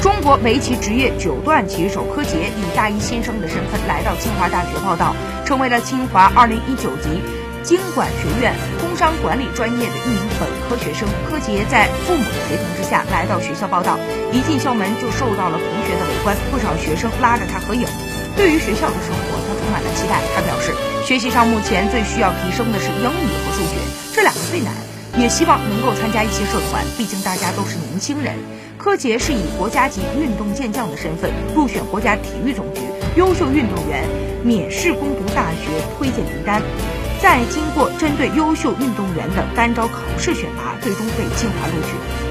中国围棋职业九段棋手柯洁以大一新生的身份来到清华大学报道，成为了清华2019级经管学院工商管理专业的一名本科学生。柯洁在父母的陪同之下来到学校报道，一进校门就受到了同学的围观，不少学生拉着他合影。对于学校的生活，他充满了期待。他表示，学习上目前最需要提升的是英语和数学，这两个最难。也希望能够参加一些社团，毕竟大家都是年轻人。柯洁是以国家级运动健将的身份入选国家体育总局优秀运动员免试攻读大学推荐名单，再经过针对优秀运动员的单招考试选拔，最终被清华录取。